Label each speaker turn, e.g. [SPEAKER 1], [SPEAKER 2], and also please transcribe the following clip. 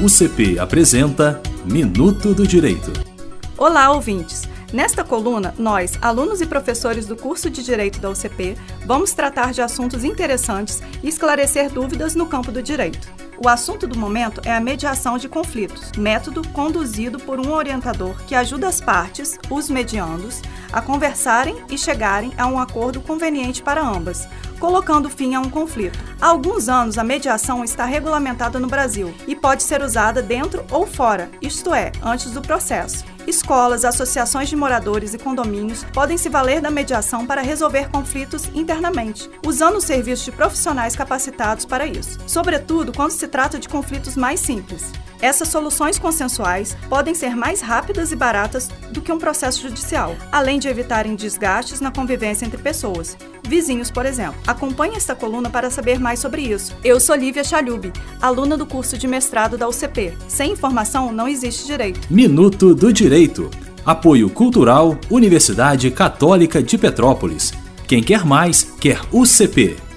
[SPEAKER 1] O CP apresenta Minuto do Direito.
[SPEAKER 2] Olá, ouvintes! Nesta coluna, nós, alunos e professores do curso de Direito da UCP, vamos tratar de assuntos interessantes e esclarecer dúvidas no campo do direito. O assunto do momento é a mediação de conflitos, método conduzido por um orientador que ajuda as partes, os mediandos, a conversarem e chegarem a um acordo conveniente para ambas, colocando fim a um conflito. Há alguns anos, a mediação está regulamentada no Brasil e pode ser usada dentro ou fora, isto é, antes do processo. Escolas, associações de moradores e condomínios podem se valer da mediação para resolver conflitos internamente, usando os serviços de profissionais capacitados para isso, sobretudo quando se trata de conflitos mais simples. Essas soluções consensuais podem ser mais rápidas e baratas do que um processo judicial, além de evitarem desgastes na convivência entre pessoas, vizinhos, por exemplo. Acompanhe esta coluna para saber mais sobre isso. Eu sou Lívia Chalhub, aluna do curso de mestrado da UCP. Sem informação não existe direito.
[SPEAKER 1] Minuto do Direito. Apoio Cultural Universidade Católica de Petrópolis. Quem quer mais, quer UCP.